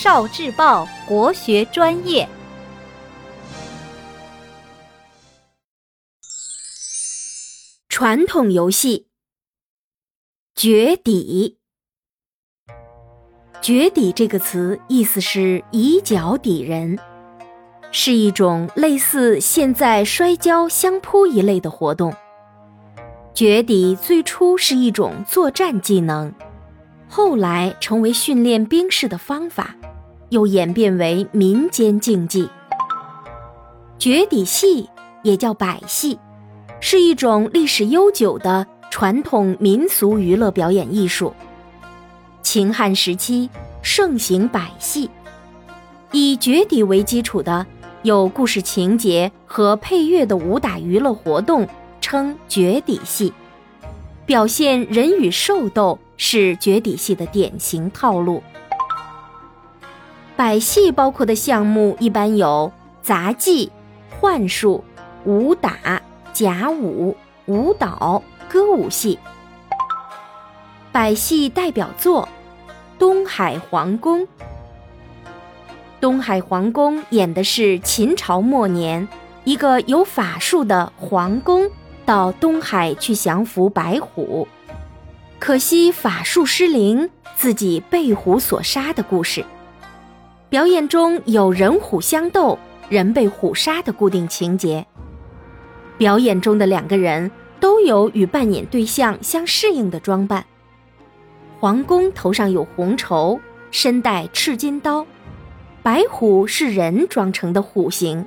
少智报国学专业，传统游戏绝底。绝底这个词意思是以脚抵人，是一种类似现在摔跤、相扑一类的活动。绝底最初是一种作战技能。后来成为训练兵士的方法，又演变为民间竞技。绝底戏也叫百戏，是一种历史悠久的传统民俗娱乐表演艺术。秦汉时期盛行百戏，以绝底为基础的有故事情节和配乐的武打娱乐活动，称绝底戏，表现人与兽斗。是绝底戏的典型套路。百戏包括的项目一般有杂技、幻术、武打、甲舞、舞蹈、歌舞戏。百戏代表作《东海皇宫》。《东海皇宫》演的是秦朝末年一个有法术的皇宫到东海去降服白虎。可惜法术失灵，自己被虎所杀的故事。表演中有人虎相斗、人被虎杀的固定情节。表演中的两个人都有与扮演对象相适应的装扮。皇宫头上有红绸，身带赤金刀，白虎是人装成的虎形。